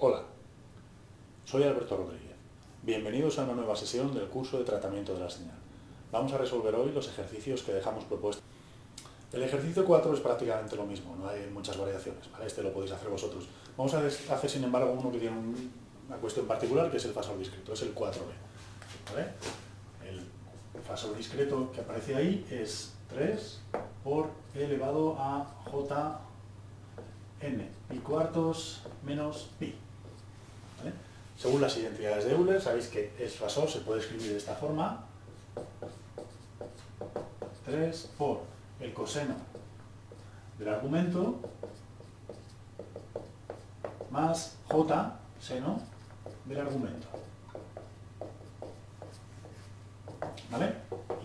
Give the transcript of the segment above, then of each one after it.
Hola, soy Alberto Rodríguez. Bienvenidos a una nueva sesión del curso de tratamiento de la señal. Vamos a resolver hoy los ejercicios que dejamos propuestos. El ejercicio 4 es prácticamente lo mismo, no hay muchas variaciones, este lo podéis hacer vosotros. Vamos a hacer sin embargo uno que tiene una cuestión particular, que es el fasor discreto, es el 4b. El fasor discreto que aparece ahí es 3 por e elevado a j n, pi cuartos menos pi. Según las identidades de Euler, sabéis que el fasor se puede escribir de esta forma. 3 por el coseno del argumento más j seno del argumento. ¿Vale?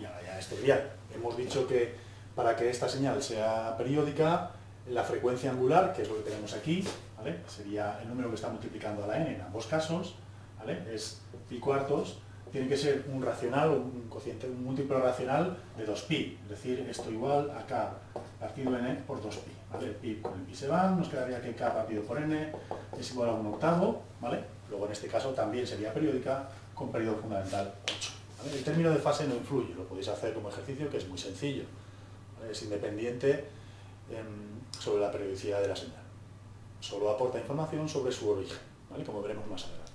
Y ahora ya este día hemos dicho que para que esta señal sea periódica, la frecuencia angular, que es lo que tenemos aquí, sería el número que está multiplicando a la n en ambos casos, es pi cuartos, tiene que ser un racional, un cociente, un múltiplo racional de 2pi, es decir, esto igual a k partido n por 2pi, El pi con el pi se van, nos quedaría que k partido por n es igual a un octavo, ¿vale? Luego en este caso también sería periódica con periodo fundamental 8. El término de fase no influye, lo podéis hacer como ejercicio que es muy sencillo, es independiente em, sobre la periodicidad de la señal. Solo aporta información sobre su origen, como veremos más adelante.